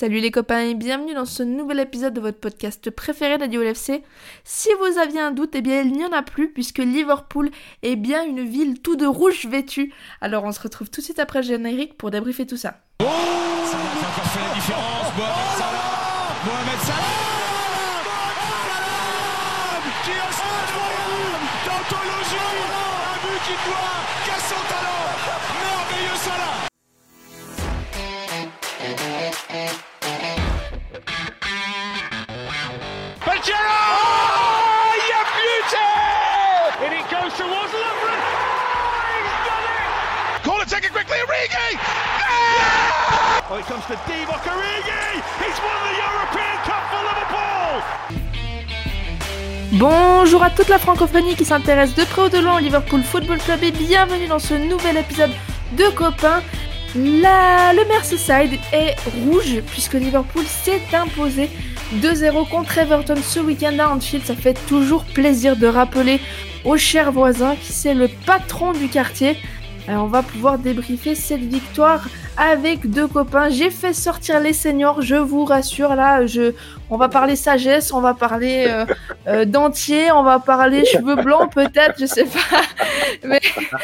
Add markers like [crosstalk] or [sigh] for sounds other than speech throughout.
Salut les copains et bienvenue dans ce nouvel épisode de votre podcast préféré d'Adio LFC. Si vous aviez un doute, eh bien il n'y en a plus puisque Liverpool est bien une ville tout de rouge vêtue. Alors on se retrouve tout de suite après le générique pour débriefer tout ça. It quickly, Origi Oh, it comes to Divock Origi He's won the European Cup for Liverpool Bonjour à toute la francophonie qui s'intéresse de près ou de loin au Liverpool Football Club et bienvenue dans ce nouvel épisode de Copains. La... Le Merseyside est rouge puisque Liverpool s'est imposé 2-0 contre Everton ce week-end à Anfield. Ça fait toujours plaisir de rappeler au cher voisin qui c'est le patron du quartier. Alors on va pouvoir débriefer cette victoire avec deux copains. J'ai fait sortir les seniors, je vous rassure. Là, je, on va parler sagesse, on va parler euh, euh, dentier, on va parler cheveux blancs peut-être, je sais pas. [laughs] Mais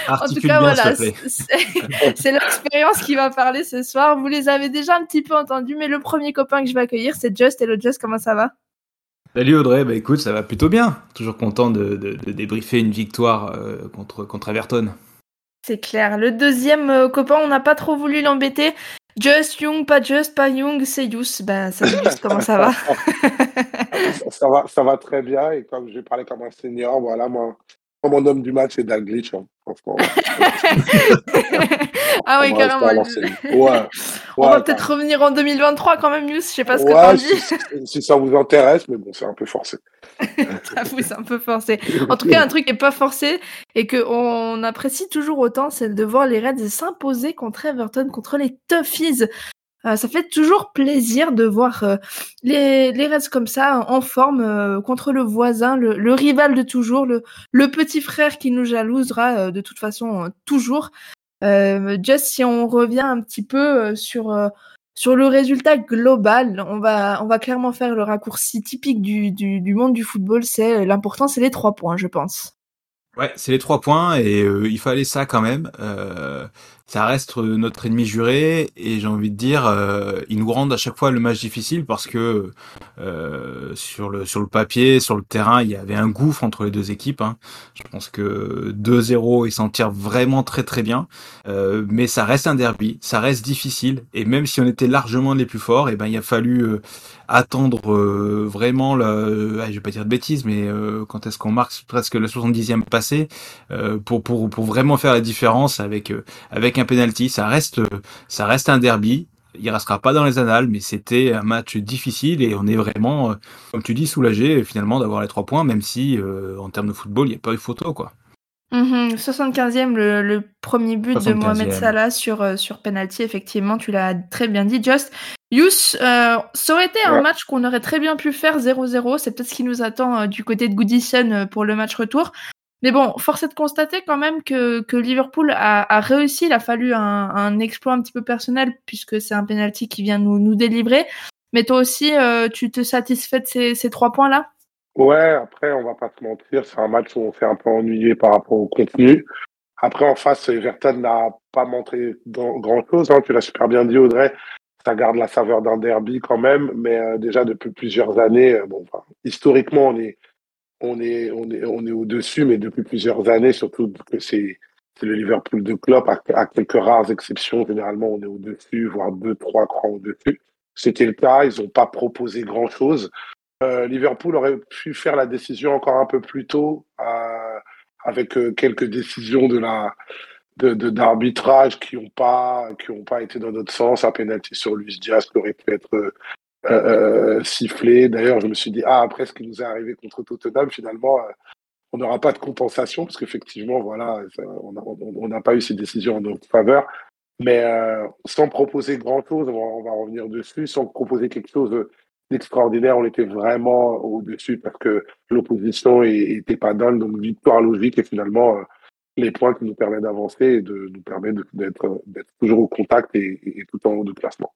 en tout cas, voilà, c'est l'expérience qui va parler ce soir. Vous les avez déjà un petit peu entendus, mais le premier copain que je vais accueillir, c'est Just. Hello Just, comment ça va? Salut Audrey, bah écoute, ça va plutôt bien. Toujours content de, de, de débriefer une victoire euh, contre, contre Everton. C'est clair. Le deuxième euh, copain, on n'a pas trop voulu l'embêter. Just Young, pas Just, pas Young, c'est Yous. Ben, ça [laughs] juste comment ça va ça va Ça va très bien. Et comme je vais parler comme un senior, voilà, moi, mon homme du match, c'est Dalglitch. Hein, [laughs] ah oui, carrément. Ouais, on va [laughs] peut-être revenir en 2023 quand même, Yous. Je sais pas ce que t'en dis. Si, si, ça vous intéresse, mais bon, c'est un peu forcé. [laughs] J'avoue, c'est un peu forcé. En tout cas, un truc qui est pas forcé et qu'on apprécie toujours autant, c'est de voir les Reds s'imposer contre Everton, contre les Toughies. Euh, ça fait toujours plaisir de voir euh, les, les Reds comme ça, en forme, euh, contre le voisin, le, le, rival de toujours, le, le petit frère qui nous jalousera euh, de toute façon toujours. juste si on revient un petit peu sur sur le résultat global, on va, on va clairement faire le raccourci typique du, du, du monde du football. C'est l'important, c'est les trois points, je pense. Ouais, c'est les trois points et euh, il fallait ça quand même. Euh, ça reste notre ennemi juré et j'ai envie de dire, euh, ils nous rendent à chaque fois le match difficile parce que euh, sur le sur le papier, sur le terrain, il y avait un gouffre entre les deux équipes. Hein. Je pense que 2-0, ils s'en tirent vraiment très très bien, euh, mais ça reste un derby, ça reste difficile et même si on était largement les plus forts, et eh ben il a fallu euh, attendre vraiment, le, je vais pas dire de bêtises, mais quand est-ce qu'on marque presque la 70e passée pour pour pour vraiment faire la différence avec avec un penalty. Ça reste, ça reste un derby. Il restera pas dans les annales, mais c'était un match difficile et on est vraiment, comme tu dis, soulagé finalement d'avoir les trois points, même si en termes de football, il n'y a pas eu photo, quoi. Mmh 75e, le, le, premier but de Mohamed Salah sur, euh, sur penalty, effectivement, tu l'as très bien dit, Just. Yous, euh, ça aurait été un match qu'on aurait très bien pu faire 0-0. C'est peut-être ce qui nous attend euh, du côté de Goodison pour le match retour. Mais bon, force est de constater quand même que, Liverpool a, réussi. Il a fallu un, exploit un petit peu personnel puisque c'est un penalty qui vient nous, délivrer. Mais toi aussi, euh, tu te satisfais de ces, trois points-là? Ouais, après, on va pas se mentir, c'est un match où on s'est un peu ennuyé par rapport au contenu. Après, en face, Everton n'a pas montré grand-chose. Hein. Tu l'as super bien dit, Audrey. Ça garde la saveur d'un derby quand même, mais euh, déjà depuis plusieurs années, euh, bon, historiquement, on est on est, on est, on est au-dessus, mais depuis plusieurs années, surtout que c'est le Liverpool de Klopp, à, quelques rares exceptions, généralement on est au-dessus, voire deux, trois crans au-dessus. C'était le cas, ils n'ont pas proposé grand-chose. Euh, Liverpool aurait pu faire la décision encore un peu plus tôt, euh, avec euh, quelques décisions de la d'arbitrage de, qui n'ont pas qui pas été dans notre sens, un penalty sur Luis Diaz qui aurait pu être euh, sifflé. D'ailleurs, je me suis dit, ah, après ce qui nous est arrivé contre Tottenham, finalement, euh, on n'aura pas de compensation, parce qu'effectivement, voilà, on n'a pas eu ces décisions en notre faveur. Mais euh, sans proposer grand-chose, on, va revenir dessus, sans proposer quelque chose d'extraordinaire, on était vraiment au-dessus parce que l'opposition n'était pas dingue, donc victoire logique et finalement les points qui nous permettent d'avancer et de nous permettre d'être toujours au contact et, et tout en haut de classement.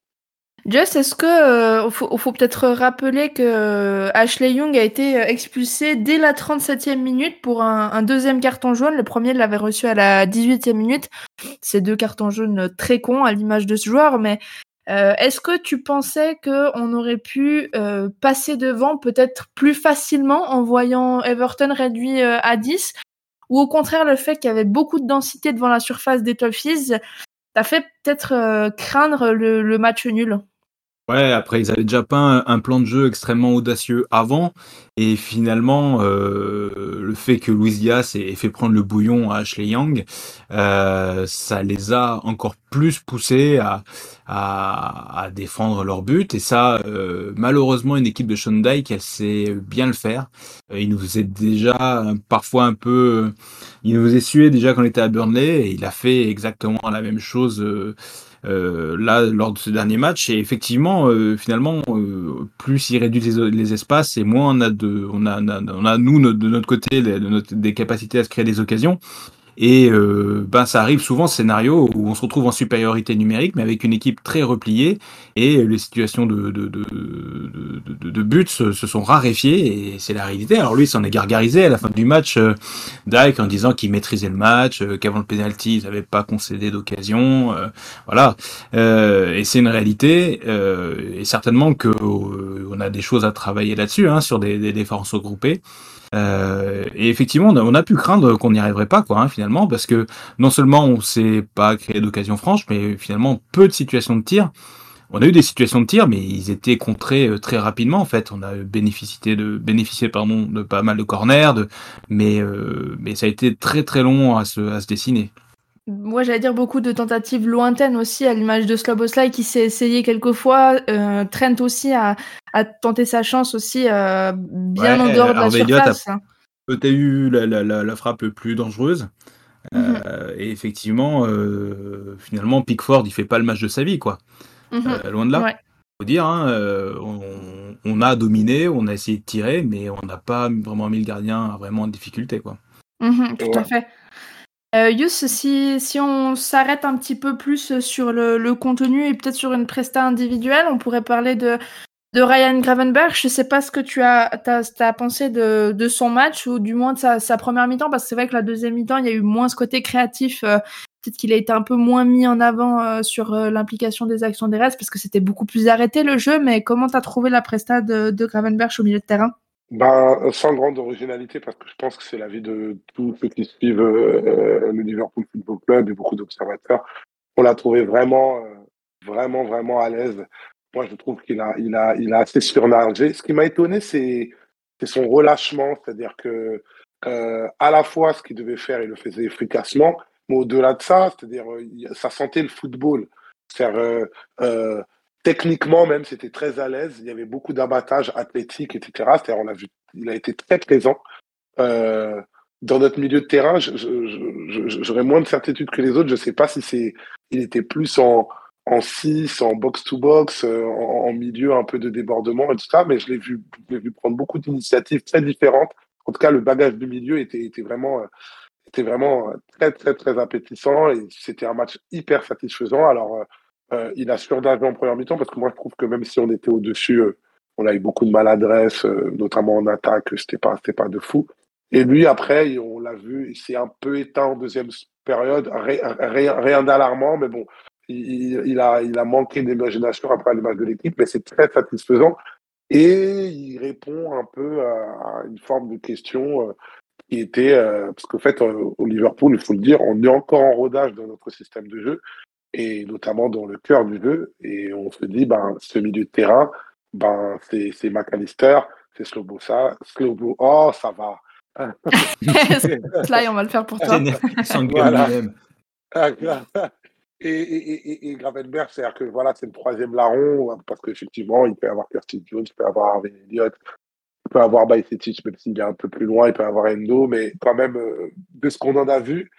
Just, est-ce que euh, faut, faut peut-être rappeler que euh, Ashley Young a été euh, expulsé dès la 37e minute pour un, un deuxième carton jaune. Le premier l'avait reçu à la 18e minute. C'est deux cartons jaunes très cons à l'image de ce joueur, mais euh, est-ce que tu pensais qu'on aurait pu euh, passer devant peut-être plus facilement en voyant Everton réduit euh, à 10 Ou au contraire, le fait qu'il y avait beaucoup de densité devant la surface des Toffees t'a fait peut-être craindre le, le match nul? Ouais, après ils avaient déjà peint un plan de jeu extrêmement audacieux avant, et finalement euh, le fait que Luis Diaz ait fait prendre le bouillon à Ashley Young, euh, ça les a encore plus poussés à, défendre leur but, et ça euh, malheureusement une équipe de Shondai elle sait bien le faire. Il nous faisait déjà parfois un peu, il nous faisait suer déjà quand on était à Burnley, et il a fait exactement la même chose. Euh, là lors de ce dernier match et effectivement euh, finalement euh, plus il réduit les, les, espaces et moins on a de on a, on a, on a nous de notre côté des capacités à se créer des occasions et euh, ben ça arrive souvent ce scénario où on se retrouve en supériorité numérique, mais avec une équipe très repliée, et les situations de, de, de, de, de buts se, se, sont raréfiées, et c'est la réalité. Alors lui, s'en est gargarisé à la fin du match, euh, Dyke, en disant qu'il maîtrisait le match, euh, qu'avant le penalty, ils n'avaient pas concédé d'occasion, euh, voilà. Et c'est une réalité, et certainement que on a des choses à travailler là-dessus, hein, sur des, des défenses regroupées. Euh, et effectivement, on a, pu craindre qu'on n'y arriverait pas, quoi, hein, finalement, parce que non seulement on s'est pas créé d'occasion franche, mais finalement peu de situations de tir. On a eu des situations de tir, mais ils étaient contrés euh, très rapidement. En fait, on a bénéficié de bénéficié pardon de pas mal de corners, de, mais euh, mais ça a été très très long à se à se dessiner moi j'allais dire beaucoup de tentatives lointaines aussi, à l'image de Sloboslai qui s'est essayé quelques fois. Euh, Trent aussi a, a, tenté sa chance aussi euh, bien ouais, en dehors de la surface. Peut-être eu la, la, la, la, frappe plus dangereuse. Mm -hmm. euh, et effectivement, euh, finalement, Pickford, il fait pas le match de sa vie, quoi. Mm -hmm. loin de là. Ouais. Faut dire, hein, euh, on, on, a dominé, on a essayé de tirer, mais on n'a pas vraiment mis le gardien vraiment en difficulté, quoi. Mm -hmm, tout ouais. à fait. Euh, Yus, si, si on s'arrête un petit peu plus sur le, le contenu et peut-être sur une presta individuelle, on pourrait parler de, de Ryan Gravenberg. Je sais pas ce que tu as pensé de, de, son match ou du moins de sa, sa première mi-temps, parce que c'est vrai que la deuxième mi-temps, il y a eu moins ce côté créatif. Euh, peut-être qu'il a été un peu moins mis en avant euh, sur euh, l'implication des actions des restes, parce que c'était beaucoup plus arrêté le jeu. Mais comment tu as trouvé la presta de, de Gravenberg au milieu de terrain? Ben, sans grande originalité, parce que je pense que c'est l'avis de tous ceux qui suivent euh, le Liverpool Football Club et beaucoup d'observateurs. On l'a trouvé vraiment, euh, vraiment, vraiment à l'aise. Moi, je trouve qu'il a, il a, il a assez surnagé. Ce qui m'a étonné, c'est, c'est son relâchement, c'est-à-dire que euh, à la fois ce qu'il devait faire, il le faisait efficacement, mais au-delà de ça, c'est-à-dire ça sentait le football. C'est-à-dire techniquement même, c'était très à l'aise. Il y avait beaucoup d'abattage athlétique, etc. C'est-à-dire, on a vu, il a été très présent. Euh, dans notre milieu de terrain, j'aurais moins de certitude que les autres. Je ne sais pas si c'est, il était plus en, en 6, en box-to-box, euh, en, milieu un peu de débordement et tout ça, mais je l'ai vu, vu prendre beaucoup d'initiatives très différentes. En tout cas, le bagage du milieu était, était vraiment, était vraiment très, très, très appétissant et c'était un match hyper satisfaisant. Alors, euh, il a surdagé en première mi-temps parce que moi je trouve que même si on était au-dessus, euh, on a eu beaucoup de maladresse, euh, notamment en attaque, c'était pas, pas de fou. Et lui après, on l'a vu, il s'est un peu éteint en deuxième période, rien, rien, d'alarmant, mais bon, il, il, a, il a manqué d'imagination après l'image de l'équipe, mais c'est très satisfaisant. Et il répond un peu à, une forme de question qui était, parce qu'en fait, au Liverpool, il faut le dire, on est encore en rodage dans notre système de jeu et notamment dans le cœur du jeu. Et on se dit, ben, ce milieu de terrain, ben, c'est McAllister, c'est Slobosa, Slobo, oh, ça va. Là, on va le faire pour toi. voilà. Et, et, et, et Gravenberg, c'est-à-dire que voilà, c'est le troisième larron, parce qu'effectivement, il peut y avoir Curtis Jones, il peut y avoir Harvey Elliott, il peut y avoir Bajcetic, même s'il est un peu plus loin, il peut y avoir Endo, mais quand même, de ce qu'on en a vu,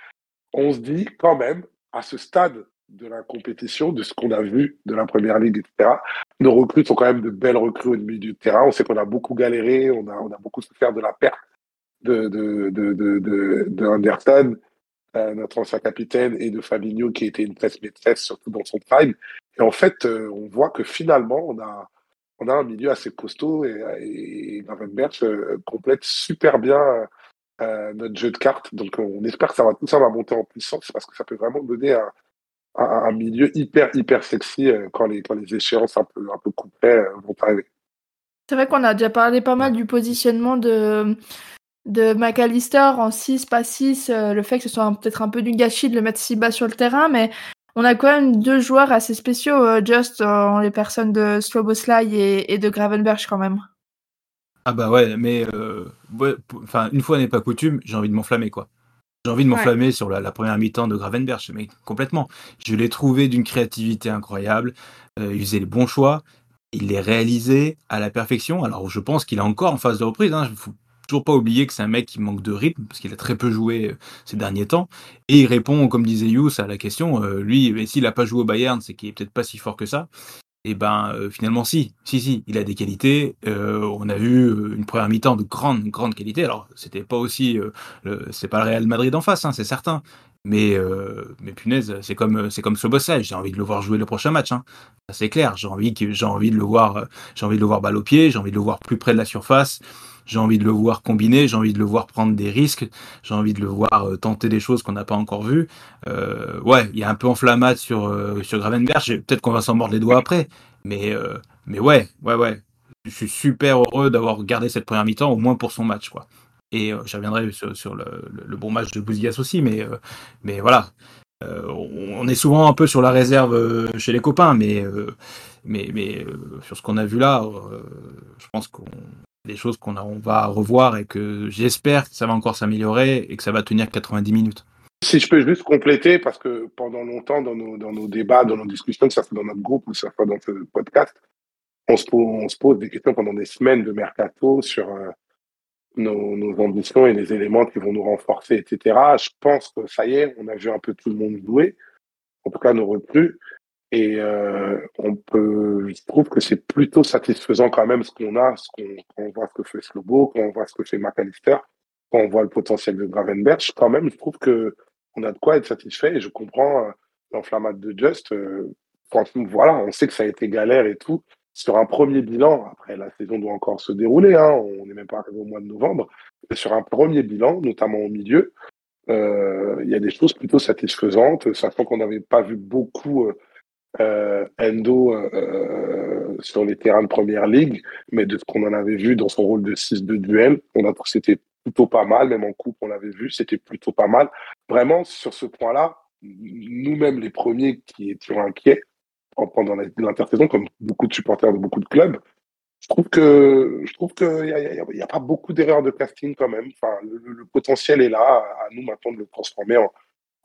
on se dit quand même, à ce stade de la compétition, de ce qu'on a vu de la première ligue, etc. Nos recrues sont quand même de belles recrues au milieu du terrain. On sait qu'on a beaucoup galéré, on a, beaucoup souffert de la perte de, de, de, de, de, de Anderson. notre ancien capitaine, et de Fabinho qui était une presse maîtresse, surtout dans son prime. Et en fait, on voit que finalement, on a, on a un milieu assez costaud et, et Gravenberch complète super bien notre jeu de cartes. Donc on espère que tout ça va monter en puissance parce que ça peut vraiment donner un, un, milieu hyper, hyper sexy euh, quand, les, quand les échéances un peu, un peu euh, vont arriver. C'est vrai qu'on a déjà parlé pas mal du positionnement de, de McAllister en 6, pas 6, euh, le fait que ce soit peut-être un peu du gâchis de le mettre si bas sur le terrain, mais on a quand même deux joueurs assez spéciaux, Just en les personnes de Sloboslai et, et de Gravenberch quand même. Ah bah ouais, mais enfin une fois n'est pas coutume, j'ai envie de m'enflammer quoi. J'ai envie de m'enflammer sur la, première mi-temps de Gravenberch, mais complètement. Je l'ai trouvé d'une créativité incroyable. Euh, il faisait les bons choix. Il les réalisait à la perfection. Alors, je pense qu'il est encore en phase de reprise. Hein. Il faut toujours pas oublier que c'est un mec qui manque de rythme, parce qu'il a très peu joué euh, ces derniers temps. Et il répond, comme disait Yous, à la question. Euh, lui, s'il n'a pas joué au Bayern, c'est qu'il est peut-être pas si fort que ça. Et eh ben euh, finalement si, si si, il a des qualités. Euh, on a vu euh, une première mi-temps de grande grande qualité. Alors c'était pas aussi, c'est pas le Real Madrid en face, hein, c'est certain. Mais mais punaise, c'est comme c'est comme. J'ai envie de le voir jouer le prochain match. Hein. C'est clair. J'ai envie j'ai envie de le voir, j'ai envie de le voir balle au pied. J'ai envie de le voir plus près de la surface. J'ai envie de le voir combiner, j'ai envie de le voir prendre des risques, j'ai envie de le voir euh, tenter des choses qu'on n'a pas encore vues. Euh, ouais, il y a un peu enflammade sur euh, sur Gravenberg. Peut-être qu'on va s'en mordre les doigts après, mais euh, mais ouais, ouais, ouais. Je suis super heureux d'avoir gardé cette première mi-temps, au moins pour son match, quoi. Et je reviendrai sur, le, bon match de Bouzias aussi, mais mais voilà. on est souvent un peu sur la réserve chez les copains, mais mais mais sur ce qu'on a vu là, je pense qu'on des choses qu'on on va revoir et que j'espère que ça va encore s'améliorer et que ça va tenir 90 minutes. Si je peux juste compléter, parce que pendant longtemps, dans nos, dans nos débats, dans nos discussions, que ce soit dans notre groupe ou que ce soit dans ce podcast, on se, pose, des questions pendant des semaines de mercato sur euh, nos, nos, ambitions et les éléments qui vont nous renforcer, etc. Je pense que ça y est, on a vu un peu tout le monde jouer, en tout cas nos recrues. Et euh, on peut, je trouve que c'est plutôt satisfaisant quand même ce qu'on a, ce qu'on, quand on voit ce que fait Slobo, quand on voit ce que fait McAllister, quand on voit le potentiel de Gravenberch, quand même, je trouve que on a de quoi être satisfait. Et je comprends euh, l'enflammade de Just. Euh, franchement, voilà, on sait que ça a été galère et tout. Sur un premier bilan, après la saison doit encore se dérouler, hein, on n'est même pas arrivé au mois de novembre, mais sur un premier bilan, notamment au milieu, euh, il y a des choses plutôt satisfaisantes, sachant qu'on n'avait pas vu beaucoup euh, Endo euh, euh, sur les terrains de première ligue, mais de ce qu'on en avait vu dans son rôle de 6 de duel, on a trouvé que c'était plutôt pas mal, même en coupe on l'avait vu, c'était plutôt pas mal. Vraiment, sur ce point-là, nous-mêmes les premiers qui étions inquiets pendant l'intersaison, comme beaucoup de supporters de beaucoup de clubs, je trouve que je trouve qu'il n'y a, a, pas beaucoup d'erreurs de casting quand même. Enfin, le, potentiel est là, à nous maintenant de le transformer en,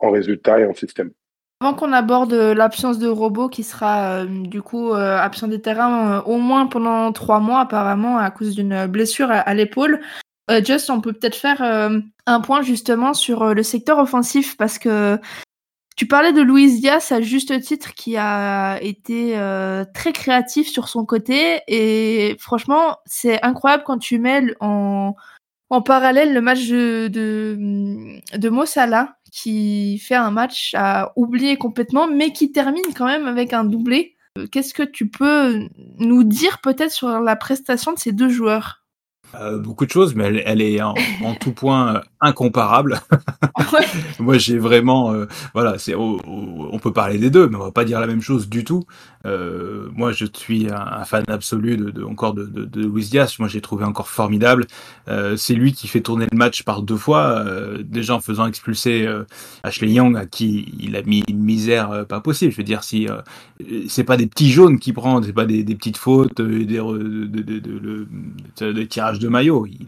en résultat et en système. Avant qu'on aborde euh, l'absence de robot qui sera euh, du coup euh, absent des terrains au moins pendant trois mois apparemment à cause d'une blessure à, l'épaule, Just on peut peut-être faire un point justement sur le secteur offensif parce que tu parlais de Luis Diaz à juste titre qui a été très créatif sur son côté et franchement c'est incroyable quand tu mets en en parallèle le match de, de, de Mossala qui fait un match à oublier complètement, mais qui termine quand même avec un doublé. Qu'est-ce que tu peux nous dire peut-être sur la prestation de ces deux joueurs? Euh, beaucoup de choses, mais elle, est en, tout point incomparable. [laughs] Moi, j'ai vraiment, euh, voilà, c'est, on peut parler des deux, mais on va pas dire la même chose du tout. Euh, moi, je suis un, fan absolu de, de encore de, de, de Luis Diaz. Moi, j'ai trouvé encore formidable. Euh, c'est lui qui fait tourner le match par deux fois, déjà en faisant expulser Ashley Young, à qui il a mis une misère pas possible. Je veux dire, si c'est pas des petits jaunes qu'il prend, c'est pas des, des, petites fautes, des, de, tirages de maillot. Il,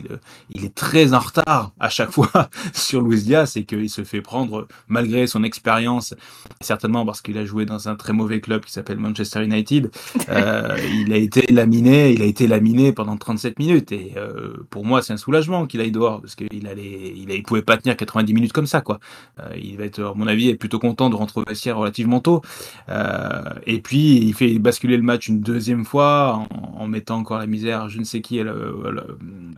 il est très en retard à chaque fois [laughs] sur Luis Diaz et qu'il se fait prendre malgré son expérience, certainement parce qu'il a joué dans un très mauvais club qui s'appelle Manchester United. [laughs] Euh, il a été laminé, il a été laminé pendant 37 minutes et euh, pour moi c'est un soulagement qu'il aille dehors parce qu'il allait, il, il pouvait pas tenir 90 minutes comme ça quoi. Euh, il va être, à mon avis, plutôt content de rentrer au vestiaire relativement tôt. Et puis il fait basculer le match une deuxième fois en, en, mettant encore la misère, je ne sais qui,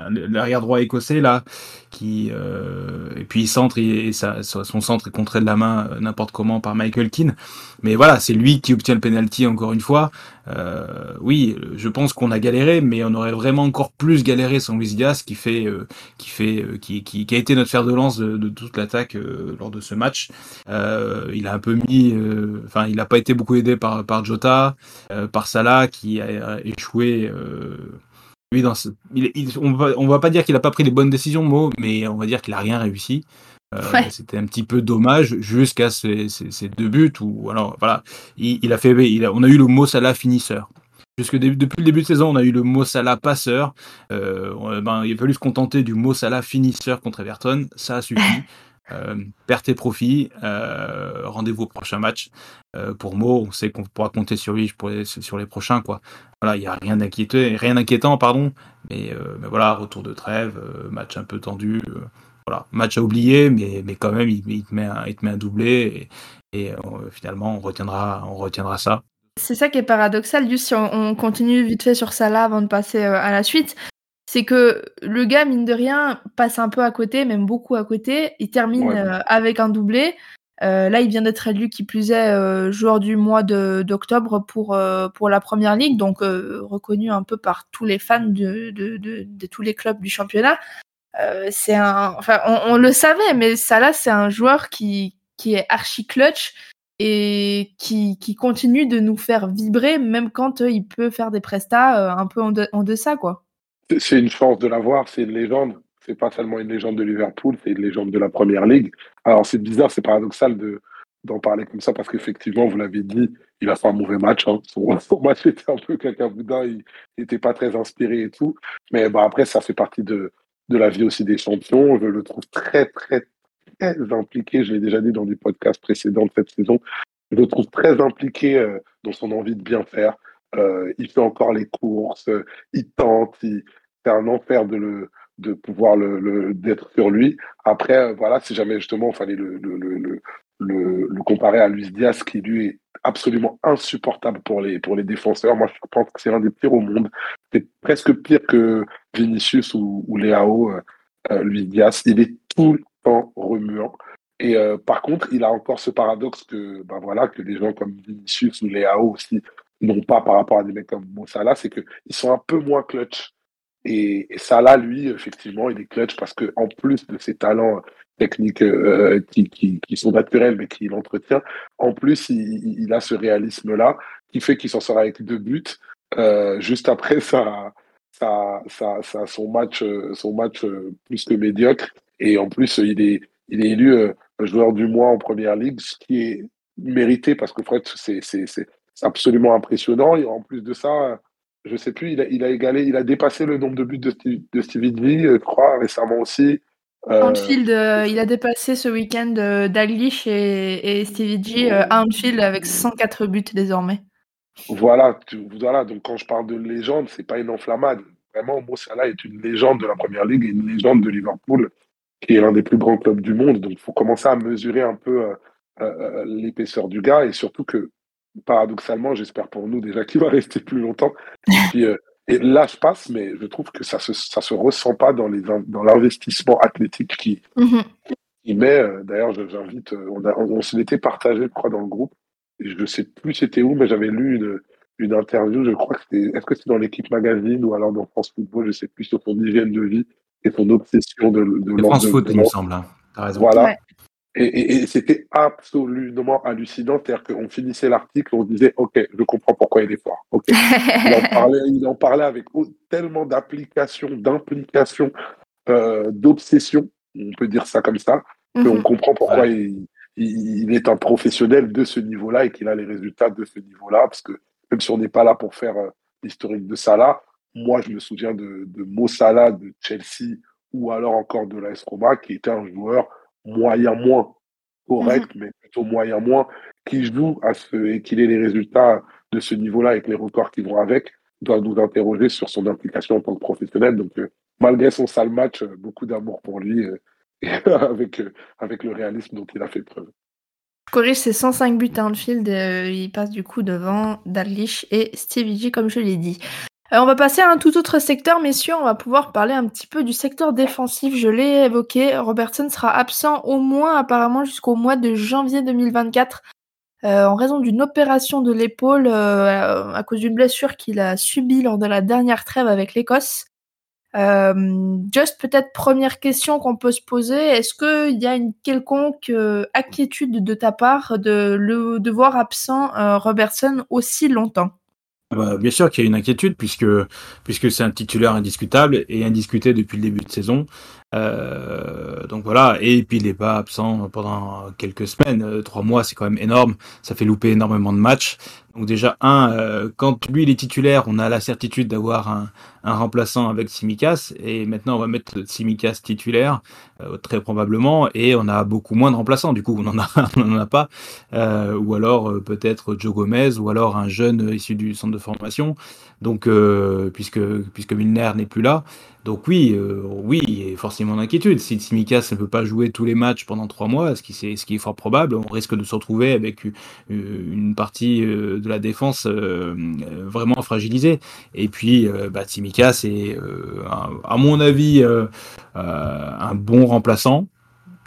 l'arrière droit écossais là, qui euh, et puis centre et, son centre est contré de la main euh, n'importe comment par Michael Keane. Mais voilà, c'est lui qui obtient le penalty encore une fois. Euh, oui, je pense qu'on a galéré, mais on aurait vraiment encore plus galéré sans Luis Diaz qui fait qui a été notre fer de lance de, toute l'attaque lors de ce match. il a un peu mis, enfin il n'a pas été beaucoup aidé par Jota, par Salah qui a échoué lui, dans on, va, on va pas dire qu'il a pas pris les bonnes décisions, Mo, mais on va dire qu'il a rien réussi. Euh, C'était un petit peu dommage jusqu'à ces, ces, deux buts où alors voilà, il, a fait, il a, on a eu le mot Salah finisseur. Jusque depuis le début de saison, on a eu le mot Salah passeur. Euh, ben, il a fallu se contenter du mot Salah finisseur contre Everton. Ça a suffi. [laughs] Euh, perte et profit. Euh, rendez-vous au prochain match. Euh, pour Mo, on sait qu'on pourra compter sur lui pour sur les prochains. Voilà, il n'y a rien d'inquiétant, pardon. Mais, voilà, retour de trêve, match un peu tendu. voilà, match à oublier, mais, mais quand même, il, te met un, il te met un doublé et, finalement, on retiendra, on retiendra ça. C'est ça qui est paradoxal, juste si on, on, continue vite fait sur ça là avant de passer à la suite c'est que le gars, mine de rien, passe un peu à côté, même beaucoup à côté. Il termine euh, avec un doublé. Euh, là, il vient d'être élu, qui plus est, euh, joueur du mois d'octobre pour, pour la première ligue, donc reconnu un peu par tous les fans de, de, de, tous les clubs du championnat. c'est un, enfin, on, le savait, mais ça là, c'est un joueur qui, qui est archi clutch et qui, qui continue de nous faire vibrer, même quand il peut faire des prestats un peu en, en deçà, quoi. C'est une chance de l'avoir, c'est une légende. C'est pas seulement une légende de Liverpool, c'est une légende de la première ligue. Alors c'est bizarre, c'est paradoxal de d'en parler comme ça parce qu'effectivement, vous l'avez dit, il a fait un mauvais match. Son, match était un peu cacaboudin, il n'était pas très inspiré et tout. Mais bah, après, ça fait partie de, de la vie aussi des champions. Je le trouve très, très, très impliqué. Je l'ai déjà dit dans des podcasts précédents de cette saison. Je le trouve très impliqué euh, dans son envie de bien faire. Euh, il fait encore les courses, il tente, il, c'est un enfer de le de pouvoir le, d'être sur lui. Après, euh, voilà, si jamais justement il fallait le, le, le, le, comparer à Luis Diaz, qui lui est absolument insupportable pour les, pour les défenseurs. Moi, je pense que c'est l'un des pires au monde. C'est presque pire que Vinicius ou, ou Léao, euh, euh, Luis Diaz. Il est tout le temps remuant. Et par contre, il a encore ce paradoxe que, ben voilà, que des gens comme Vinicius ou Léao aussi n'ont pas par rapport à des mecs comme Mossala, c'est qu'ils sont un peu moins clutch. Et, ça là, lui, effectivement, il est clutch parce que en plus de ses talents techniques euh, qui, qui, sont naturels mais qu'il entretient, en plus, il, a ce réalisme-là qui fait qu'il s'en sort avec deux buts euh, juste après [laughs] sa, son match, son match euh, plus que médiocre. Et en plus, il est, il est élu euh, joueur du mois en première ligue, ce qui est mérité parce que c'est, c'est absolument impressionnant. Et en plus de ça, je sais plus, il a, il a égalé, il a dépassé le nombre de buts de, de Stevie euh, je crois, récemment aussi. Euh... Anfield, euh, il a dépassé ce week-end euh, et, et, Stevie G à Anfield avec 104 buts désormais. Voilà, tu, voilà, donc quand je parle de légende, c'est pas une enflammade. Vraiment, Mo Salah est une légende de la première ligue et une légende de Liverpool, qui est l'un des plus grands clubs du monde. Donc il faut commencer à mesurer un peu l'épaisseur du gars et surtout que paradoxalement, j'espère pour nous déjà qu'il va rester plus longtemps. Et, euh, et là, je passe, mais je trouve que ça se, ça se ressent pas dans les dans l'investissement athlétique qui, mm met. Euh, d'ailleurs, j'invite, euh, on, on, se l'était partagé, je crois, dans le groupe. je ne sais plus c'était où, mais j'avais lu une, une interview, je crois que c'était, est-ce que c'est dans l'équipe magazine ou alors dans France Football, je ne sais plus, sur son hygiène de vie et son obsession de, de, France Foot, il me semble. Hein. Voilà. Et, c'était absolument hallucinant. C'est-à-dire qu'on finissait l'article, on disait, OK, je comprends pourquoi il est fort. [laughs] il, en parlait, il en parlait avec tellement d'application, d'implication, euh, d'obsession, on peut dire ça comme ça, qu'on mhm. comprend pourquoi il, il, est un professionnel de ce niveau-là et qu'il a les résultats de ce niveau-là. Parce que même si on n'est pas là pour faire euh, l'historique de Salah, moi, je me souviens de, de Mo Salah de Chelsea ou alors encore de l'AS Roma, qui était un joueur moyen moins correct, mhm. mais plutôt moyen moins, qui joue à ce et qu'il ait les résultats de ce niveau-là avec les records qui vont avec, doit nous interroger sur son implication en tant que professionnel. Donc, euh, malgré son sale match, euh, beaucoup d'amour pour lui euh, [laughs] avec, avec le réalisme dont il a fait preuve. Corrige, c'est 105 buts à Anfield. il passe du coup devant Dalglish et Stevie G, comme je l'ai dit. On va passer à un tout autre secteur, messieurs. On va pouvoir parler un petit peu du secteur défensif. Je l'ai évoqué. Robertson sera absent au moins apparemment jusqu'au mois de janvier 2024 euh, en raison d'une opération de l'épaule euh, à cause d'une blessure qu'il a subie lors de la dernière trêve avec l'Écosse. Euh, just peut-être première question qu'on peut se poser, est-ce qu'il y a une quelconque inquiétude de ta part de le de voir absent Robertson aussi longtemps? Bah, bien sûr qu'il y a une inquiétude puisque puisque c'est un titulaire indiscutable et indiscuté depuis le début de saison. Euh, donc voilà, et puis il n'est pas absent pendant quelques semaines, euh, trois mois, c'est quand même énorme. Ça fait louper énormément de matchs. Donc déjà un, euh, quand lui il est titulaire, on a la certitude d'avoir un, un, remplaçant avec Simicas, et maintenant on va mettre Simicas titulaire très probablement, et on a beaucoup moins de remplaçants. Du coup, on en a, [laughs] on a pas, ou alors peut-être Joe Gomez, ou alors un jeune issu du centre de formation. Donc puisque puisque Milner n'est plus là, donc oui, euh, oui, il y a forcément d'inquiétude. Si Tsimikas ne peut pas jouer tous les matchs pendant trois mois, ce qui, est, fort probable, on risque de se retrouver avec euh, une partie euh, de la défense vraiment fragilisée. Et puis, bah, Tsimikas est, à mon avis, un bon remplaçant,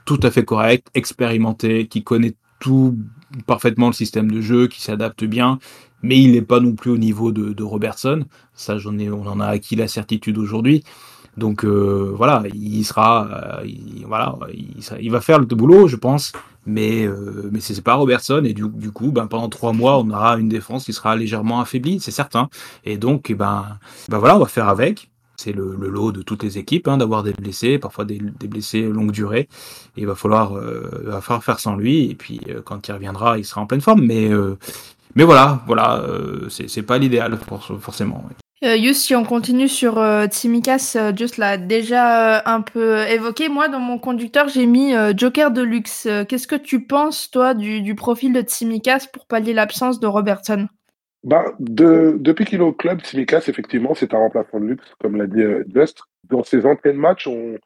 tout à fait correct, expérimenté, qui connaît tout parfaitement le système de jeu, qui s'adapte bien, mais il n'est pas non plus au niveau de, Robertson. Ça, on en a acquis la certitude aujourd'hui. Donc euh, voilà, il sera, euh, il, voilà, il, va faire le boulot, je pense, mais euh, mais c'est pas Robertson et du, coup, ben pendant trois mois, on aura une défense qui sera légèrement affaiblie, c'est certain. Et donc, eh ben, ben voilà, on va faire avec. C'est le, lot de toutes les équipes hein, d'avoir des blessés, parfois des, des, blessés longue durée. Et il va falloir, euh, va falloir faire sans lui. Et puis quand il reviendra, il sera en pleine forme. Mais mais voilà, voilà, euh, c'est pas l'idéal forcément. Euh, Yus, si on continue sur euh, Tsimikas, euh, Just l'a déjà un peu évoqué. Moi, dans mon conducteur, j'ai mis Joker de luxe. Qu'est-ce que tu penses, toi, du, profil de Tsimikas pour pallier l'absence de Robertson? Bah, de, Depuis qu'il est au club, Tsimikas, effectivement, c'est un remplaçant de luxe, comme l'a dit Just. Dans ses entrées de match, on,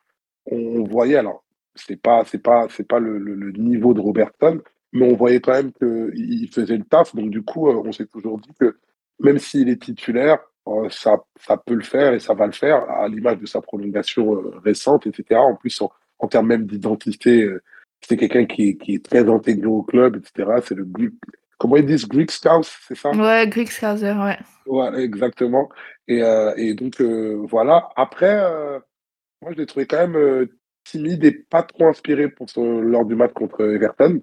on voyait, alors, c'est pas, c'est pas, c'est pas le, le, niveau de Robertson, mais on voyait quand même qu'il faisait le taf. Donc, du coup, euh, on s'est toujours dit que même s'il est titulaire, euh, ça, ça peut le faire et ça va le faire, à l'image de sa prolongation euh, récente, etc. En plus, en, termes même d'identité, c'est quelqu'un qui, qui, est très intégré au club, etc. C'est le Comment ils disent? Greek Scouts, c'est ça? Ouais, Greek Scouts, ouais. Ouais, exactement. Et, et donc, voilà. Après, moi, je l'ai trouvé quand même timide et pas trop inspiré pour lors du match contre Everton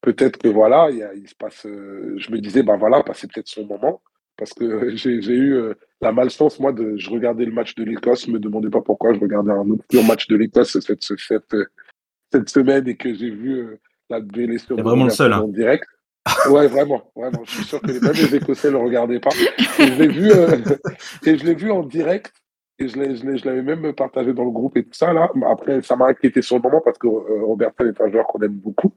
peut-être que voilà, il, se passe. Euh, je me disais, ben voilà, bah, c'est peut-être son moment. Parce que j'ai eu euh, la malchance, moi, de je regardais le match de l'Écosse, me demandais pas pourquoi je regardais un autre match de l'Écosse cette, cette, cette, semaine et que j'ai vu euh, la blessure vraiment le seul, hein. en direct. Ouais, vraiment, vraiment. Je suis sûr que même les Écossais ne le regardaient pas. Et je l'ai vu, [laughs] et je l'ai vu en direct. Et je l'avais même partagé dans le groupe et tout ça là. Après, ça m'a inquiété sur le moment parce que Robertson est un joueur qu'on aime beaucoup.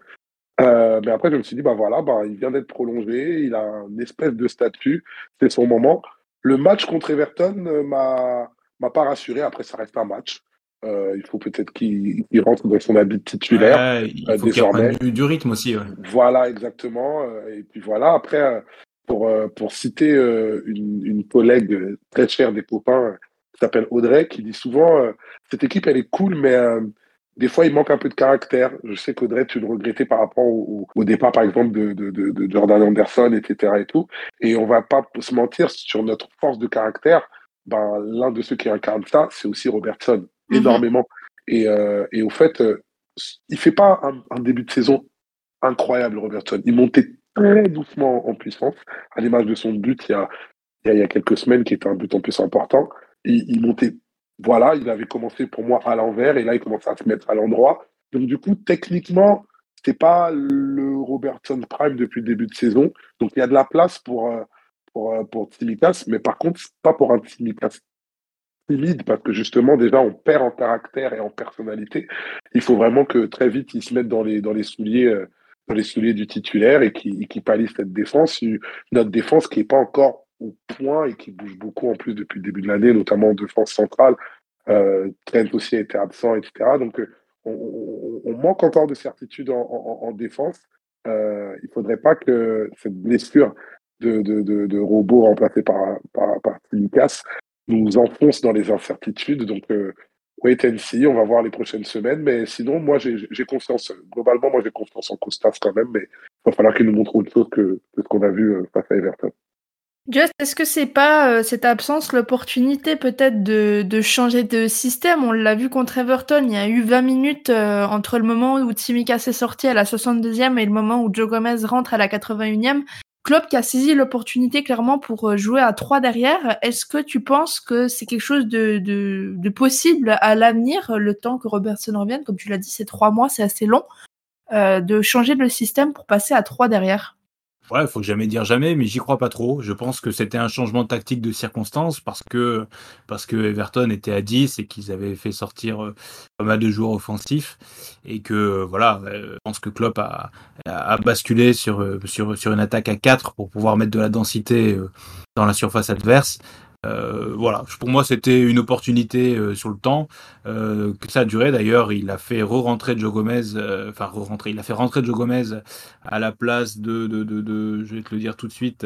Euh, mais après, je me suis dit, bah voilà, bah, il vient d'être prolongé, il a une espèce de statut, c'est son moment. Le match contre Everton euh, m'a m'a pas rassuré. Après, ça reste un match. Euh, il faut peut-être qu'il rentre dans son habit titulaire. il faut désormais. Du, du, rythme aussi. Voilà, exactement. Et puis voilà, après, pour, pour citer une, une collègue très chère des copains, qui s'appelle Audrey, qui dit souvent cette équipe, elle est cool, mais des fois, il manque un peu de caractère. Je sais qu'Audrey, tu le regrettais par rapport au, départ, par exemple, de, de, de, Jordan Anderson, etc. Et, tout. et on va pas se mentir sur notre force de caractère. Ben, l'un de ceux qui incarne ça, c'est aussi Robertson, mhm. énormément. Et, euh, et au fait, euh, il fait pas un, début de saison incroyable, Robertson. Il montait très doucement en puissance, à l'image de son but il y, a, il y a, quelques semaines, qui était un but en plus important. Il, il montait voilà, il avait commencé pour moi à l'envers et là, il commence à se mettre à l'endroit. Donc, du coup, techniquement, c'était pas le Robertson Prime depuis le début de saison. Donc, il y a de la place pour, euh, pour, euh, mais par contre, pas pour un Timikas timide parce que justement, déjà, on perd en caractère et en personnalité. Il faut vraiment que très vite, il se mette dans les, dans les souliers. Euh, dans les souliers du titulaire et qui, qui pallie cette défense, notre défense qui n'est pas encore au point et qui bouge beaucoup en plus depuis le début de l'année, notamment en défense centrale. Euh, Trent aussi a été absent, etc. Donc, euh, on, manque encore de certitude en, défense. Euh, il ne faudrait pas que cette blessure de, de, de, robots remplacés par, par, par nous enfonce dans les incertitudes. Donc, euh, wait and see, on va voir les prochaines semaines. Mais sinon, moi, j'ai confiance. Globalement, moi, j'ai confiance en Costas quand même, mais il va falloir qu'il nous montre autre chose que, ce qu'on a vu euh, face à Everton. Just, est-ce que c'est pas euh, cette absence l'opportunité peut-être de, changer de système? On l'a vu contre Everton, il y a eu 20 minutes entre le moment où Timika s'est sorti à la 62e et le moment où Joe Gomez rentre à la 81e. Klopp qui a saisi l'opportunité clairement pour euh, jouer à trois derrière. Est-ce que tu penses que c'est quelque chose de, possible à l'avenir, le temps que Robertson revienne? Comme tu l'as dit, c'est trois mois, c'est assez long, euh, de changer le système pour passer à trois derrière Ouais, faut jamais dire jamais, mais j'y crois pas trop. Je pense que c'était un changement de tactique de circonstance parce que parce que Everton était à 10 et qu'ils avaient fait sortir euh, pas mal de joueurs offensifs et que euh, voilà, euh, je pense que Klopp a, basculé sur sur sur une attaque à 4 pour pouvoir mettre de la densité dans la surface adverse. Euh, voilà, pour moi c'était une opportunité euh, sur le temps euh, que ça a duré. D'ailleurs, il a fait re-rentrer Joe Gomez, enfin re-rentrer, il a fait rentrer Joe Gomez à la place de, de, de, de, je vais te le dire tout de suite,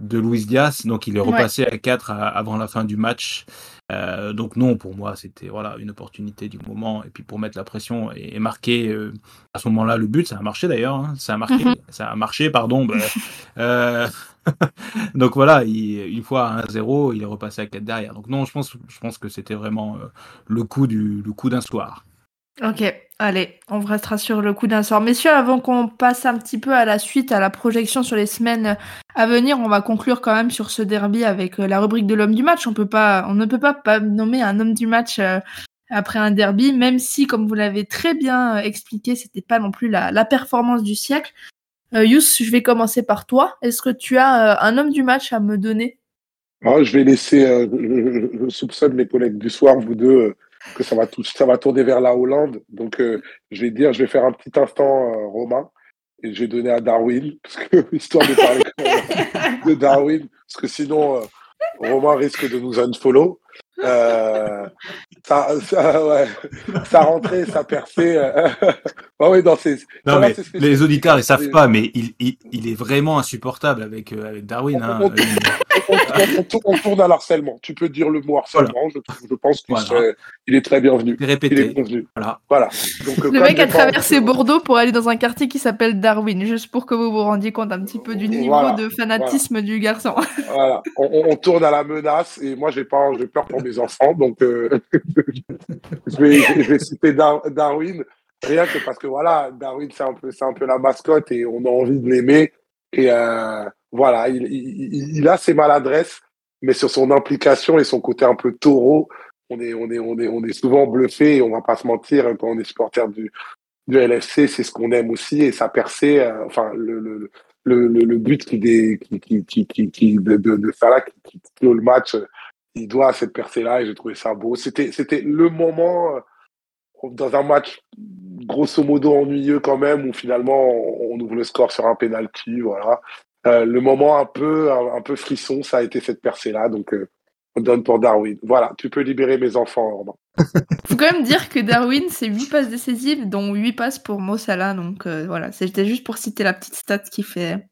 de Luis Diaz. Donc il est repassé à 4 avant la fin du match. Euh, donc non, pour moi, c'était voilà une opportunité du moment. Et puis pour mettre la pression et, marquer euh, à ce moment-là le but, ça a marché d'ailleurs. Hein. ça a marqué, mhm. ça a marché, pardon. Bah, [laughs] euh, [laughs] donc voilà, une fois à 1-0, il est repassé à 4 derrière. Donc non, je pense, je pense que c'était vraiment le coup du le coup d'un soir. Ok, allez, on restera sur le coup d'un sort. Messieurs, avant qu'on passe un petit peu à la suite, à la projection sur les semaines à venir, on va conclure quand même sur ce derby avec euh, la rubrique de l'homme du match. On, ne peut pas, nommer un homme du match euh, après un derby, même si, comme vous l'avez très bien euh, expliqué, c'était pas non plus la, performance du siècle. Euh, Yous, je vais commencer par toi. Est-ce que tu as un homme du match à me donner? Ah, Je vais laisser, je, soupçonne mes collègues du soir, vous deux que ça va, tout, ça va tourner vers la Hollande. Donc, euh, je vais dire, je vais faire un petit instant euh, romain et je vais donner à Darwin, parce que, [laughs] histoire de parler de Darwin, parce que sinon, euh, Romain risque de nous unfollow. Euh, ça, ça, ouais, ça rentrait, ça perçait. Euh, ouais, non, non mais les auditeurs ils savent pas, mais il, il, il, est vraiment insupportable avec, euh, avec Darwin. Hein. On, tourne à l'harcèlement. Tu peux dire le mot harcèlement. Je, je, pense qu'il il est très bienvenu. Répété. Il est bienvenu. Voilà. voilà. Donc, le mec a traversé Bordeaux pour aller dans un quartier qui s'appelle Darwin, juste pour que vous vous rendiez compte un petit peu du niveau de fanatisme du garçon. Voilà. On, tourne à la menace et moi j'ai pas, j'ai peur pour mes enfants, donc euh, [laughs] je, vais, citer Darwin, rien que parce que voilà, Darwin c'est un peu, un peu la mascotte et on a envie de l'aimer. Et euh, voilà, il, a ses maladresses, mais sur son implication et son côté un peu taureau, on est, on est, on est, on est souvent bluffé et on va pas se mentir quand on est supporter du, du LFC, c'est ce qu'on aime aussi et sa percée, euh, enfin le, le, le, but qui, qui, qui, qui, qui de, de, de Salah qui clôt le match il doit à cette percée-là et j'ai trouvé ça beau. C'était, c'était le moment euh, dans un match grosso modo ennuyeux quand même où finalement on, ouvre le score sur un penalty, voilà. Euh, le moment un peu un, peu frisson, ça a été cette percée-là, donc euh, on donne pour Darwin. Voilà, tu peux libérer mes enfants, Romain. [laughs] Faut quand même dire que Darwin, c'est 8 passes décisives, dont 8 passes pour Mo Salah, donc voilà, c'était juste pour citer la petite stat qui fait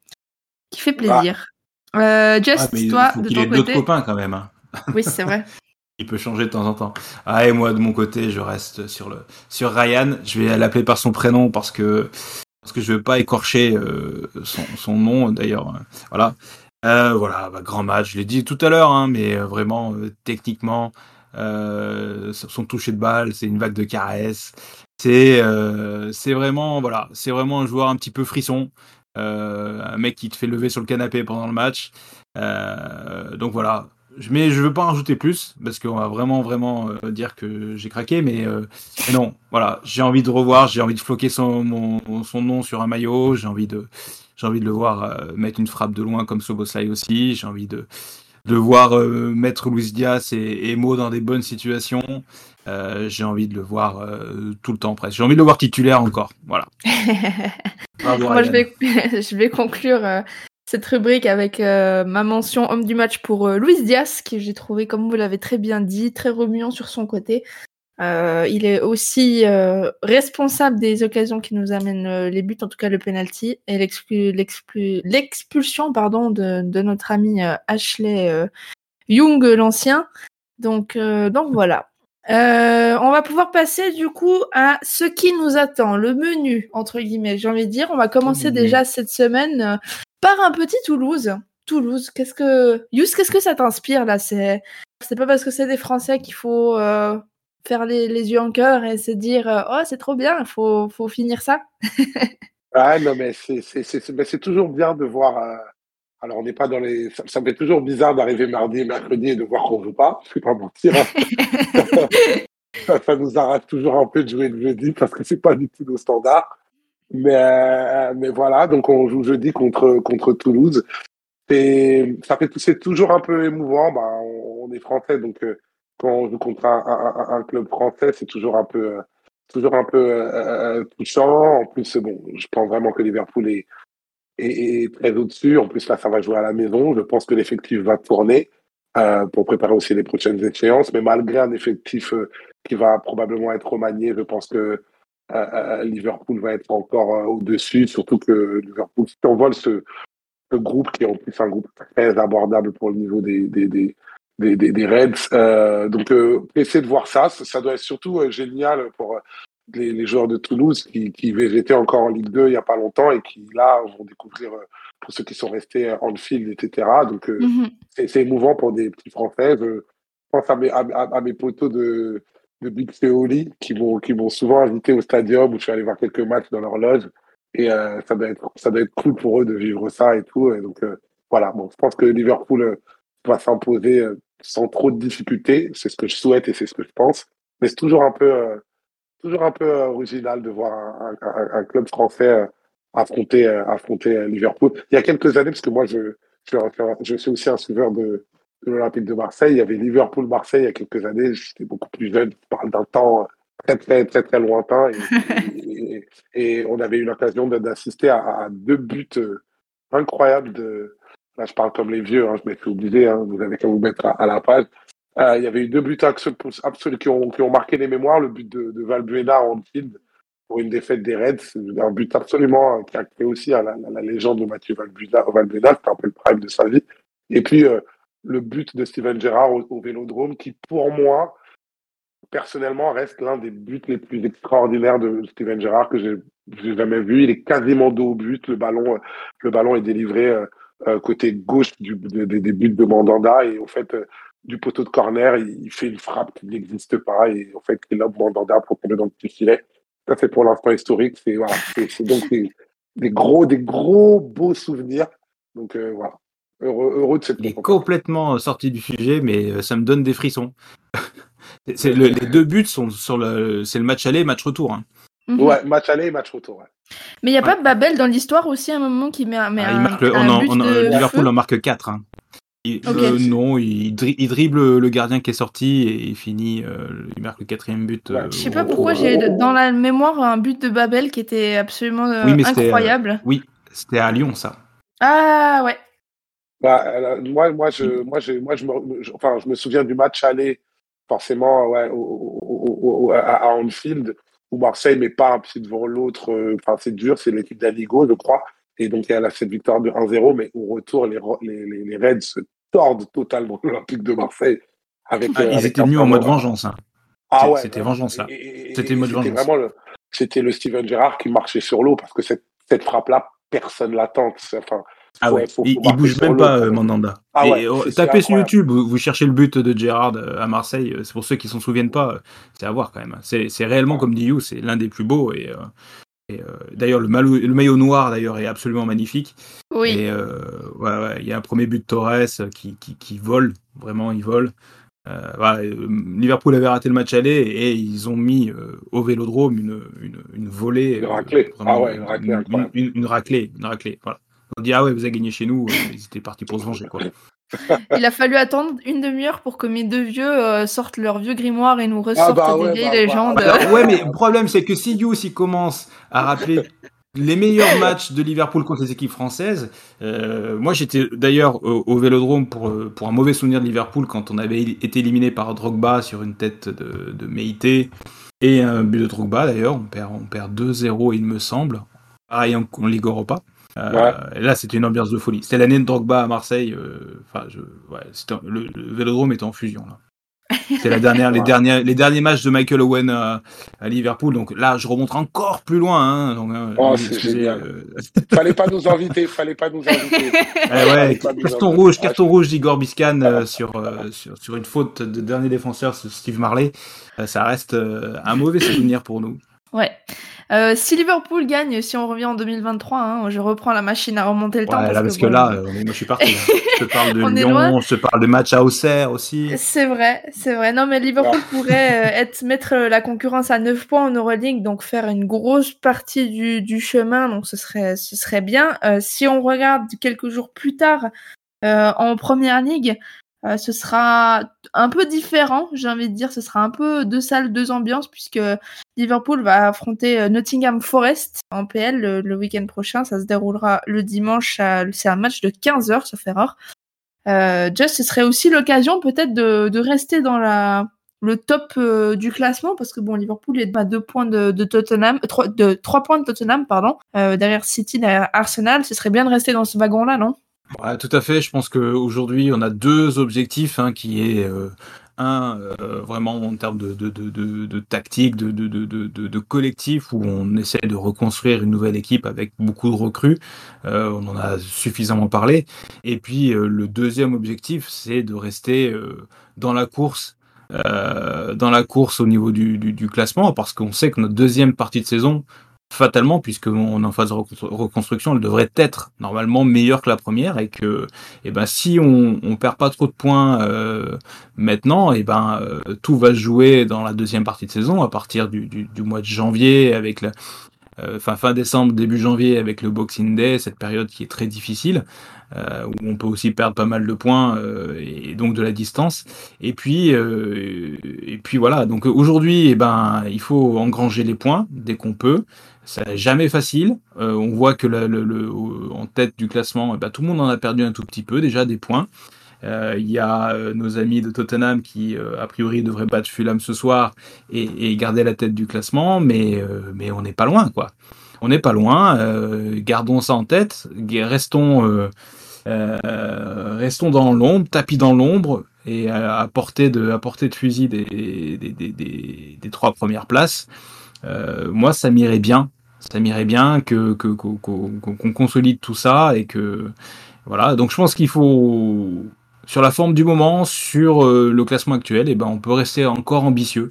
qui fait plaisir. Ah. Just, ah, toi, de ton côté. d'autres copains quand même. Hein. Oui, c'est vrai. Il peut changer de temps en temps. Ah, et moi, de mon côté, je reste sur le, sur Ryan. Je vais l'appeler par son prénom parce que, parce que je veux pas écorcher euh, son, nom, d'ailleurs. voilà. Euh, voilà, bah, grand match. Je l'ai dit tout à l'heure, hein, mais euh, vraiment, techniquement, son toucher de balle, c'est une vague de caresses. C'est, c'est vraiment, voilà, c'est vraiment un joueur un petit peu frisson. un mec qui te fait lever sur le canapé pendant le match. donc voilà, mais je veux pas en rajouter plus parce qu'on va vraiment vraiment euh, dire que j'ai craqué mais, euh, non voilà. J'ai envie de revoir j'ai envie de floquer son mon, son nom sur un maillot j'ai envie de j'ai envie de le voir euh, mettre une frappe de loin comme Soboslai aussi j'ai envie de de voir mettre Luis Diaz et, et Mo dans des bonnes situations. J'ai envie de le voir tout le temps presque. J'ai envie de le voir titulaire encore voilà. [laughs] Moi, je vais, [laughs] je vais conclure cette rubrique avec euh, ma mention homme du match pour euh, Luis Diaz, que j'ai trouvé, comme vous l'avez très bien dit, très remuant sur son côté. il est aussi responsable des occasions qui nous amènent les buts, en tout cas le penalty et l'expulsion pardon de, de, notre ami Ashley Young l'ancien. Donc donc voilà. on va pouvoir passer du coup à ce qui nous attend, le menu entre guillemets. J'ai envie de dire, on va commencer déjà cette semaine par un petit Toulouse. Toulouse, qu'est-ce que Yous, qu'est-ce que ça t'inspire là? C'est pas parce que c'est des Français qu'il faut euh, faire les, les, yeux en cœur et se dire euh, oh c'est trop bien, il faut, faut finir ça. ah non mais c'est toujours bien de voir. Euh, alors on n'est pas dans les. Ça, me fait toujours bizarre d'arriver mardi et mercredi et de voir qu'on joue pas. Je vais pas mentir. [laughs] ça, nous arrache toujours un peu de jouer le jeudi parce que c'est pas du tout nos standards. Mais, mais voilà, donc on joue jeudi contre, contre Toulouse. Et ça fait c'est toujours un peu émouvant. Bah, on, est français, donc euh, quand on joue contre un, club français, c'est toujours un peu, euh, toujours un peu euh, touchant. En plus, bon, je pense vraiment que Liverpool est, est, très au-dessus. En plus, là, ça va jouer à la maison. Je pense que l'effectif va tourner euh, pour préparer aussi les prochaines échéances. Mais malgré un effectif qui va probablement être remanié, je pense que Liverpool va être encore au-dessus. Surtout que Liverpool, si on vole ce le groupe qui est en plus un groupe très abordable pour le niveau des, des, des, des, des Reds. Euh, donc, euh, essayer de voir ça. Ça, doit être surtout euh, génial pour euh, les, les, joueurs de Toulouse qui, qui étaient encore en Ligue 2 il n'y a pas longtemps et qui, là, vont découvrir, pour ceux qui sont restés en field, etc. Donc, mm-hmm. c'est émouvant pour des petits Français. Je pense à mes, à, à mes potos de, de Big Feoli qui m'ont qui m'ont souvent invité au stadium où je suis allé voir quelques matchs dans leur loge et euh, ça, doit être, ça doit être cool pour eux de vivre ça et tout. Donc, euh, voilà, bon, je pense que Liverpool euh, va s'imposer sans trop de difficultés. C'est ce que je souhaite et c'est ce que je pense. Mais c'est toujours un peu, toujours un peu original de voir un, club français affronter, affronter Liverpool. Il y a quelques années, parce que moi, je, je, je suis aussi un suiveur de l'Olympique de Marseille. Il y avait Liverpool-Marseille il y a quelques années. J'étais beaucoup plus jeune. Je parle d'un temps très, très, très, très lointain. Et, [laughs] et, on avait eu l'occasion d'assister à, deux buts euh, incroyables de. Là, je parle comme les vieux, hein, je m'étais oublié, hein, vous avez qu'à vous mettre à, la page. Euh, il y avait eu deux buts absolus qui ont, qui ont marqué les mémoires. Le but de, de Valbuena en field pour une défaite des Reds, un but absolument euh, qui a créé aussi la, la, légende de Mathieu Valbuena. Valbuena c'était un peu le prime de sa vie. Et puis, le but de Steven Gerrard au, au Vélodrome, qui pour moi, personnellement, reste l'un des buts les plus extraordinaires de Steven Gerrard que j'ai jamais vu. Il est quasiment dos au but. Le ballon, euh, le ballon est délivré euh, euh, côté gauche des buts de Mandanda et au fait, du poteau de corner, il, fait une frappe qui n'existe pas et en fait, il lobe Mandanda pour tomber dans le petit filet. Ça, c'est pour l'instant historique. C'est donc des, des, gros, des gros beaux souvenirs. Donc voilà. Heureux, heureux de cette. Il est complètement sorti du sujet, mais ça me donne des frissons. [laughs] C'est le, les deux buts sont sur le, c'est le match aller et match retour. Hein. Mhm. Ouais, match aller et match retour. Ouais. Mais il n'y a pas Babel dans l'histoire aussi à un moment qui met, un, met ah, un, marque, un on, but on, de Liverpool en marque 4. Hein. Il, okay. euh, non, il, il, dribble le gardien qui est sorti et il finit, euh, il marque le quatrième but. Euh, je sais pas pourquoi j'ai dans la mémoire un but de Babel qui était absolument euh, oui, incroyable. oui, c'était à Lyon ça. Ah ouais. Bah, moi, moi, je, moi, je, moi, je me, je, enfin, je me souviens du match aller forcément ouais, au, à Anfield, où Marseille met pas un pied devant l'autre. Euh, enfin, c'est dur, c'est l'équipe d'Aligo, je crois. Et donc, il y a cette victoire de 1-0, mais au retour, les, les, les, Reds se tordent totalement [laughs] l'Olympique de Marseille. Avec, ah, ils étaient venus en mode vengeance. Hein. Ah ouais. C'était vengeance, là. C'était mode vengeance. Vraiment le, c'était le Steven Gerrard qui marchait sur l'eau parce que cette, cette frappe-là, personne l'attend. Enfin, ah ouais, il, bouge même pas, euh, Mandanda. Ah oh, tapez sur YouTube, vous, cherchez le but de Gérard euh, à Marseille. Euh, c'est pour ceux qui s'en souviennent pas, c'est à voir quand même. C'est réellement comme dit You, c'est l'un des plus beaux et, et d'ailleurs le, le, maillot noir d'ailleurs est absolument magnifique. Oui. Et ouais, ouais, il y a un premier but de Torres qui, qui, qui vole, vraiment il vole. Voilà, Liverpool avait raté le match aller et ils ont mis au Vélodrome une, une, une volée. Une raclée. Ah ouais, une raclée. Une, une, raclée, une raclée. Voilà. On dit ah ouais, vous avez gagné chez nous, euh, ils étaient partis pour se venger quoi. [laughs] Il a fallu attendre une demi-heure pour que mes deux vieux euh, sortent leur vieux grimoire et nous ressortent ah bah des vieilles bah, légendes. Bah. ouais, mais le problème c'est que si You s'y commence à rappeler les meilleurs matchs de Liverpool contre les équipes françaises. Euh, moi, j'étais d'ailleurs au, au, Vélodrome pour pour un mauvais souvenir de Liverpool quand on avait été éliminé par Drogba sur une tête de, de Meïté et un but de Drogba d'ailleurs. On perd on perd 2-0 il me semble. Pareil en, en Ligue Europa. Euh, ouais. Là, c'était une ambiance de folie. C'était l'année de Drogba à Marseille. Euh, enfin, ouais, le, le, Vélodrome était en fusion là. C'est la dernière, les derniers, les derniers matchs de Michael Owen à, à, Liverpool. Donc là, je remonte encore plus loin. Hein. Donc, oh, c'est génial. Euh... fallait pas nous inviter, fallait pas nous inviter. [laughs] eh carton rouge, carton rouge d'Igor Biscan euh, sur, sur, sur une faute de dernier défenseur, Steve Marley. Ça reste un mauvais souvenir pour nous. Ouais. Euh, si Liverpool gagne, si on revient en 2023, hein, je reprends la machine à remonter le ouais, temps. Là, parce que, que bon, là, moi je suis parti. [laughs] je te parle de Lyon, je te parle de match à Auxerre aussi. C'est vrai, c'est vrai. Non, mais Liverpool pourrait euh, [laughs] être, mettre la concurrence à 9 points en Euroleague, donc faire une grosse partie du, du chemin, donc ce serait, ce serait bien. Euh, si on regarde quelques jours plus tard euh, en Première Ligue, euh, ce sera un peu différent, j'ai envie de dire. Ce sera un peu deux salles, deux ambiances, puisque Liverpool va affronter Nottingham Forest en PL le, week-end prochain. Ça se déroulera le dimanche. C'est un match de 15 heures, sauf erreur. Euh, Just, ce serait aussi l'occasion peut-être de, rester dans la, le top euh, du classement, parce que bon, Liverpool est à deux points de, Tottenham, trois, trois points de Tottenham, pardon, euh, derrière City, derrière Arsenal. Ce serait bien de rester dans ce wagon-là, non? Tout à fait. Je pense qu'aujourd'hui, on a deux objectifs, hein, qui est euh, un euh, vraiment en termes de, tactique, de, collectif, où on essaie de reconstruire une nouvelle équipe avec beaucoup de recrues. Euh, on en a suffisamment parlé. Et puis le deuxième objectif, c'est de rester dans la course. dans la course au niveau du classement parce qu'on sait que notre deuxième partie de saison fatalement, puisqu'on est en phase de reconstruction, elle devrait être normalement meilleure que la première et que, et ben, si on, on perd pas trop de points euh, maintenant, et ben, euh, tout va se jouer dans la deuxième partie de saison à partir du, mois de janvier avec la, euh, fin, décembre, début janvier avec le Boxing Day, cette période qui est très difficile, où on peut aussi perdre pas mal de points et donc de la distance. Et puis, et puis voilà. Donc aujourd'hui, eh ben, il faut engranger les points dès qu'on peut. C'est jamais facile. Euh, on voit que le, en tête du classement, eh ben, tout le monde en a perdu un tout petit peu déjà des points. Euh, il y a euh, nos amis de Tottenham qui, a priori, devraient battre Fulham ce soir et, garder la tête du classement, mais, mais on n'est pas loin, quoi. On n'est pas loin. gardons ça en tête. Restons, restons dans l'ombre, tapis dans l'ombre et à, portée de, à portée de fusil des, des, des, des trois premières places. moi, ça m'irait bien ça m'irait bien que qu'on que, qu consolide tout ça et que voilà. Donc je pense qu'il faut sur la forme du moment sur euh, le classement actuel et ben on peut rester encore ambitieux.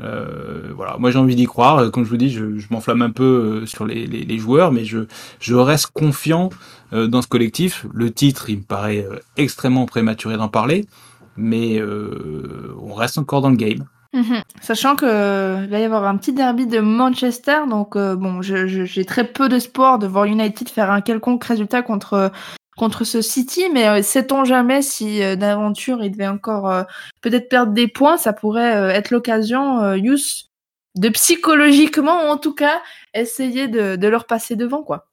Euh, voilà. Moi j'ai envie d'y croire. Comme je vous dis je, je m'enflamme un peu sur les, les, les, joueurs mais je je reste confiant euh, dans ce collectif. Le titre il me paraît extrêmement prématuré d'en parler mais on reste encore dans le game Mmh. Sachant qu'il va y avoir un petit derby de Manchester, donc euh, bon, j'ai très peu d'espoir de voir United faire un quelconque résultat contre contre ce City, mais euh, sait-on jamais si euh, d'aventure il devait encore euh, peut-être perdre des points, ça pourrait euh, être l'occasion, Yous, de psychologiquement, en tout cas, essayer de, de leur passer devant, quoi.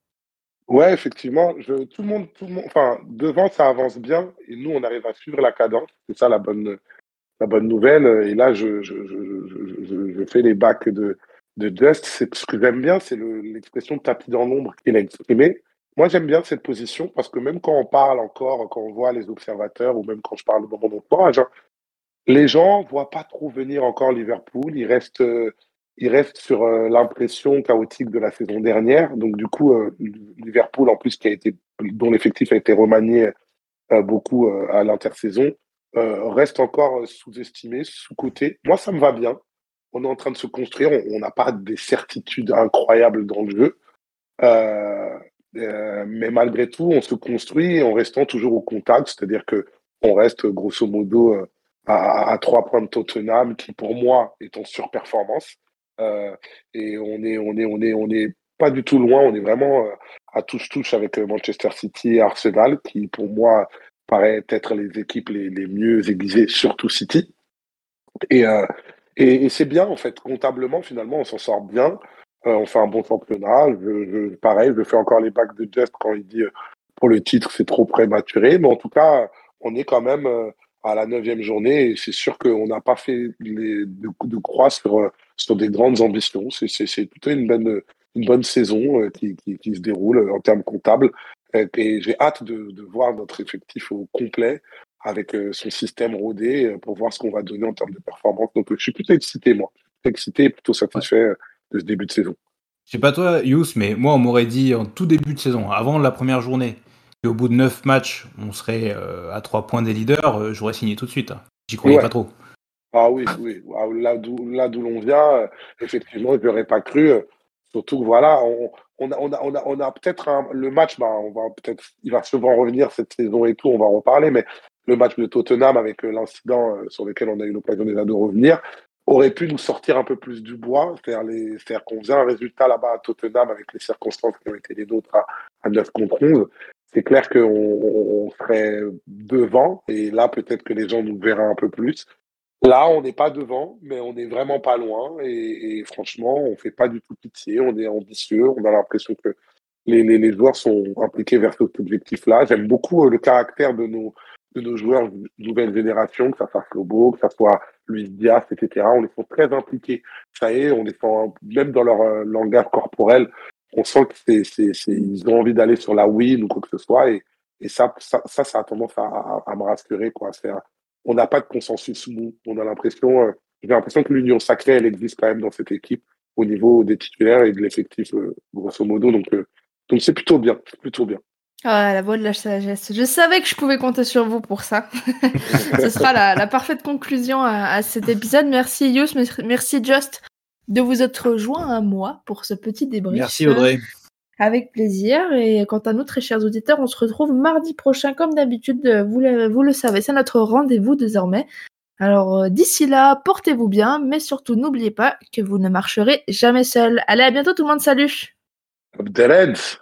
Ouais, effectivement, je, tout le monde, tout le monde, enfin, devant ça avance bien, et nous on arrive à suivre la cadence, c'est ça la bonne la bonne nouvelle. Et là, je, fais les bacs de, de Just. C'est ce que j'aime bien, c'est l'expression tapis dans l'ombre qu'il a exprimé. Moi, j'aime bien cette position parce que même quand on parle encore, quand on voit les observateurs ou même quand je parle de mon entourage, hein, les gens voient pas trop venir encore Liverpool. Ils restent, euh, ils sur euh, l'impression chaotique de la saison dernière. Donc, du coup, euh, Liverpool, en plus, qui a été, dont l'effectif a été remanié beaucoup à l'intersaison, euh, reste encore sous-estimé, sous-coté. Moi, ça me va bien. On est en train de se construire. On n'a pas des certitudes incroyables dans le jeu. Euh, euh, mais malgré tout, on se construit en restant toujours au contact. C'est-à-dire que on reste grosso modo à, trois points de Tottenham, qui pour moi est en surperformance. Et on est, on est, on est, on est pas du tout loin. On est vraiment à touche-touche avec Manchester City et Arsenal, qui pour moi paraît être les équipes les, les mieux aiguisées, surtout City. Et, euh, et, et c'est bien, en fait, comptablement, finalement, on s'en sort bien. on fait un bon championnat. Je, pareil, je fais encore les bacs de Just quand il dit pour le titre, c'est trop prématuré. Mais en tout cas, on est quand même à la neuvième journée et c'est sûr qu'on n'a pas fait les, de, croix sur, sur des grandes ambitions. C'est plutôt une bonne, une bonne saison qui, qui, se déroule en termes comptables. Et j'ai hâte de, de, voir notre effectif au complet avec son système rodé pour voir ce qu'on va donner en termes de performance. Donc, je suis plutôt excité, moi. Excité et plutôt satisfait de ce début de saison. Je sais pas toi, Yous, mais moi, on m'aurait dit en tout début de saison, avant la première journée, qu'au bout de neuf matchs, on serait à trois points des leaders, j'aurais signé tout de suite. Hein. J'y croyais pas trop. Ah oui, oui. Là d'où l'on vient, effectivement, je n'aurais pas cru. Surtout que voilà, on, on a, peut-être le match, bah, il va souvent revenir cette saison et tout, on va en reparler, mais le match de Tottenham avec l'incident sur lequel on a eu l'occasion déjà de revenir, aurait pu nous sortir un peu plus du bois. C'est-à-dire qu'on faisait un résultat là-bas à Tottenham avec les circonstances qui ont été les nôtres à, à 9 contre 11. C'est clair qu'on on serait devant et là, peut-être que les gens nous verraient un peu plus. Là, on n'est pas devant, mais on n'est vraiment pas loin. Et, franchement, on fait pas du tout pitié. On est ambitieux. On a l'impression que les, joueurs sont impliqués vers cet objectif-là. J'aime beaucoup le caractère de nos, de joueurs nouvelle génération, que ça soit Flobo, que ça soit Luis Diaz, etc. On les sent très impliqués. Ça y est, on les sent même dans leur euh, langage corporel. On sent que c'est, c'est, c'est, ils ont envie d'aller sur la win ou quoi que ce soit. Et, ça, ça, a tendance à me rassurer, quoi. C'est, on n'a pas de consensus mou. On a l'impression, euh, j'ai l'impression que l'union sacrée, elle existe quand même dans cette équipe au niveau des titulaires et de l'effectif, euh, grosso modo. Donc, euh, donc c'est plutôt bien, plutôt bien. Ah, la voix de la sagesse. Je savais que je pouvais compter sur vous pour ça. [laughs] Ce sera la, la, parfaite conclusion à, à, cet épisode. Merci Yus, merci Just de vous être joint à moi pour ce petit débrief. Merci Audrey. Avec plaisir. Et quant à nous, très chers auditeurs, on se retrouve mardi prochain, comme d'habitude. Vous le, vous le savez, c'est notre rendez-vous désormais. Alors d'ici là, portez-vous bien, mais surtout n'oubliez pas que vous ne marcherez jamais seul. Allez, à bientôt tout le monde, salut the